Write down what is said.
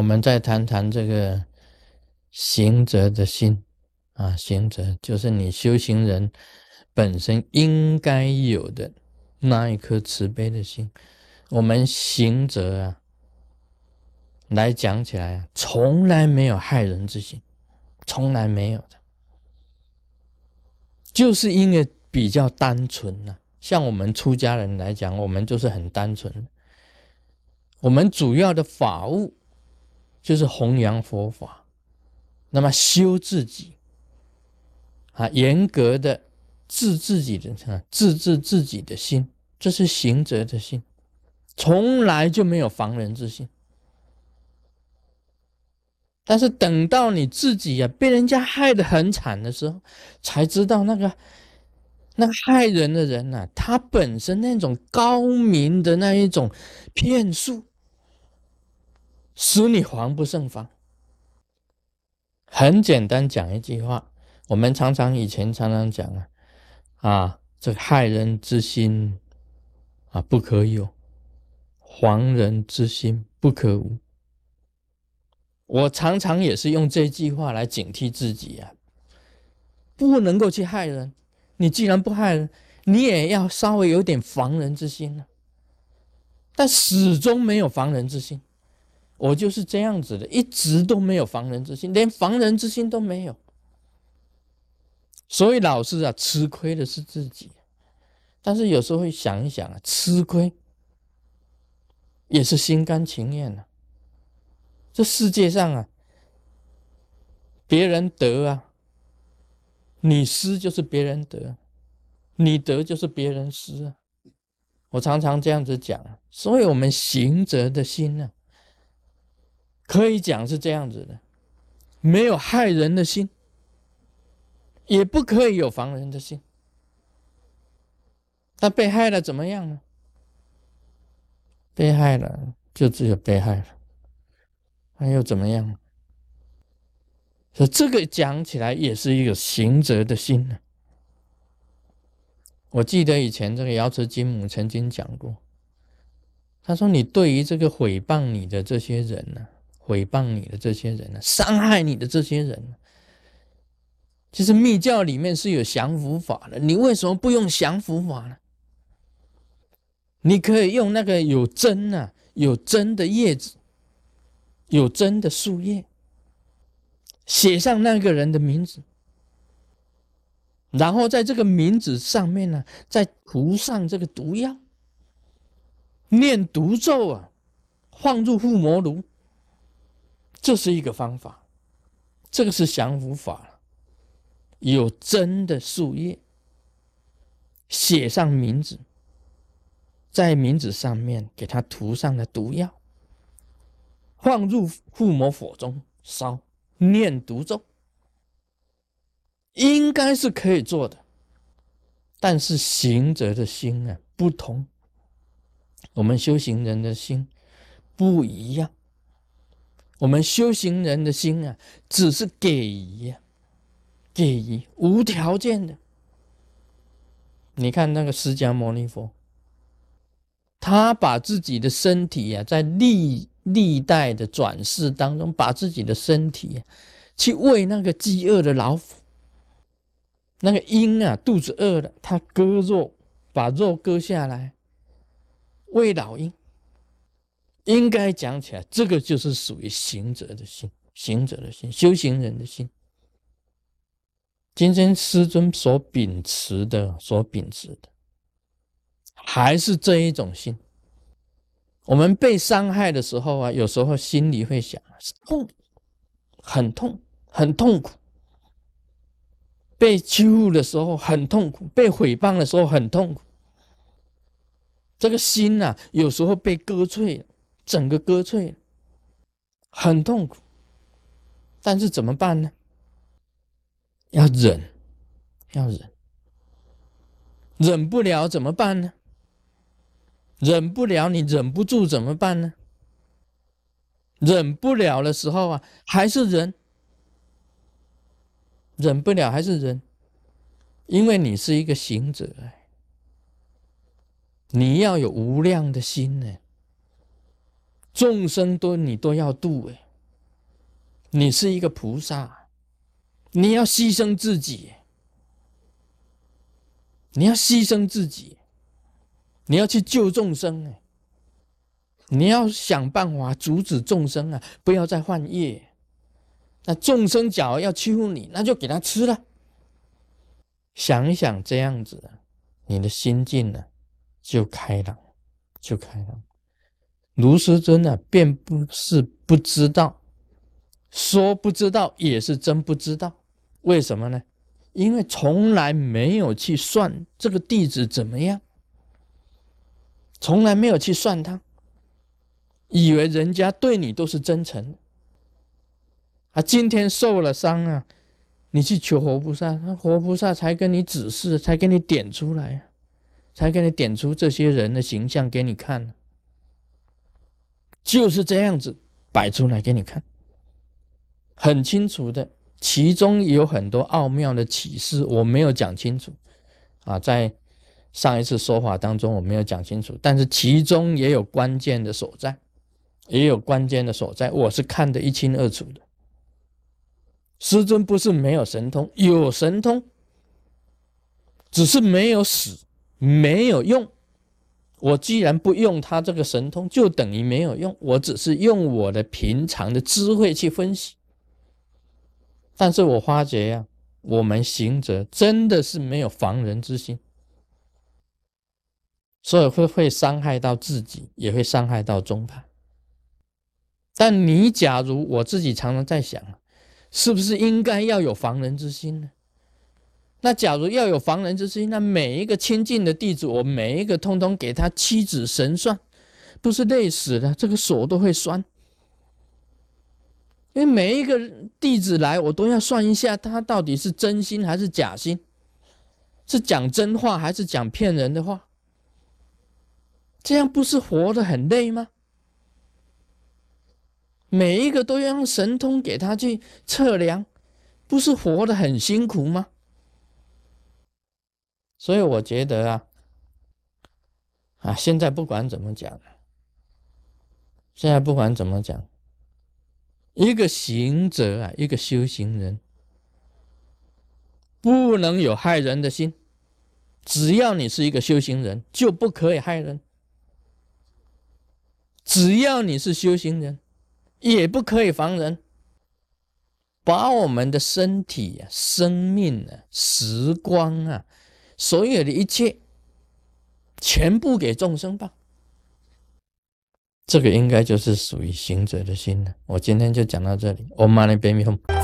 我们再谈谈这个行者的心啊，行者就是你修行人本身应该有的那一颗慈悲的心。我们行者啊，来讲起来，从来没有害人之心，从来没有的，就是因为比较单纯呐。像我们出家人来讲，我们就是很单纯。我们主要的法务就是弘扬佛法，那么修自己啊，严格的治自己的啊，治治自己的心，这是行者的心，从来就没有防人之心。但是等到你自己呀被人家害得很惨的时候，才知道那个。那个害人的人呢？他本身那种高明的那一种骗术，使你防不胜防。很简单讲一句话，我们常常以前常常讲啊，啊，这害人之心啊不可有，防人之心不可无。我常常也是用这句话来警惕自己啊，不能够去害人。你既然不害人，你也要稍微有点防人之心呢。但始终没有防人之心，我就是这样子的，一直都没有防人之心，连防人之心都没有。所以老师啊，吃亏的是自己。但是有时候会想一想啊，吃亏也是心甘情愿的。这世界上啊，别人得啊。你失就是别人得，你得就是别人失啊！我常常这样子讲，所以我们行者的心呢，可以讲是这样子的：没有害人的心，也不可以有防人的心。他被害了怎么样呢？被害了就只有被害了，那又怎么样？所以这个讲起来也是一个行者的心呢。我记得以前这个瑶池金母曾经讲过，他说：“你对于这个诽谤你的这些人呢，诽谤你的这些人呢，伤害你的这些人，其实密教里面是有降服法的。你为什么不用降服法呢？你可以用那个有针啊，有针的叶子，有针的树叶。”写上那个人的名字，然后在这个名字上面呢，再涂上这个毒药，念毒咒啊，放入附魔炉，这是一个方法。这个是降伏法，有真的树叶，写上名字，在名字上面给他涂上了毒药，放入附魔火中烧。念读咒应该是可以做的，但是行者的心啊不同，我们修行人的心不一样。我们修行人的心啊，只是给予，给予无条件的。你看那个释迦牟尼佛，他把自己的身体啊，在历。历代的转世当中，把自己的身体去喂那个饥饿的老虎，那个鹰啊，肚子饿了，他割肉，把肉割下来喂老鹰。应该讲起来，这个就是属于行者的心，行者的心，修行人的心。今天师尊所秉持的，所秉持的，还是这一种心。我们被伤害的时候啊，有时候心里会想痛，很痛，很痛苦。被欺负的时候很痛苦，被诽谤的时候很痛苦。这个心呐，有时候被割碎了，整个割碎了，很痛苦。但是怎么办呢？要忍，要忍，忍不了怎么办呢？忍不了，你忍不住怎么办呢？忍不了的时候啊，还是忍，忍不了还是忍，因为你是一个行者，你要有无量的心呢，众生都你都要度哎，你是一个菩萨，你要牺牲自己，你要牺牲自己，你要去救众生哎，你要想办法阻止众生啊，不要再犯业。那众生假如要欺负你，那就给他吃了。想一想这样子，你的心境呢就开朗，就开朗。卢师尊呢，并不是不知道，说不知道也是真不知道。为什么呢？因为从来没有去算这个弟子怎么样，从来没有去算他，以为人家对你都是真诚的。啊，今天受了伤啊，你去求活菩萨，那活菩萨才跟你指示，才给你点出来，才给你点出这些人的形象给你看，就是这样子摆出来给你看，很清楚的，其中有很多奥妙的启示，我没有讲清楚啊，在上一次说法当中我没有讲清楚，但是其中也有关键的所在，也有关键的所在，我是看得一清二楚的。师尊不是没有神通，有神通，只是没有死，没有用。我既然不用他这个神通，就等于没有用。我只是用我的平常的智慧去分析。但是我发觉呀，我们行者真的是没有防人之心，所以会会伤害到自己，也会伤害到宗派。但你假如我自己常常在想。是不是应该要有防人之心呢？那假如要有防人之心，那每一个亲近的弟子，我每一个通通给他七指神算，不是累死了，这个手都会酸。因为每一个弟子来，我都要算一下，他到底是真心还是假心，是讲真话还是讲骗人的话？这样不是活得很累吗？每一个都要用神通给他去测量，不是活得很辛苦吗？所以我觉得啊，啊，现在不管怎么讲，现在不管怎么讲，一个行者啊，一个修行人，不能有害人的心。只要你是一个修行人，就不可以害人。只要你是修行人。也不可以防人，把我们的身体啊、生命啊、时光啊，所有的一切，全部给众生吧。这个应该就是属于行者的心了。我今天就讲到这里。Om Mani Padme Hum。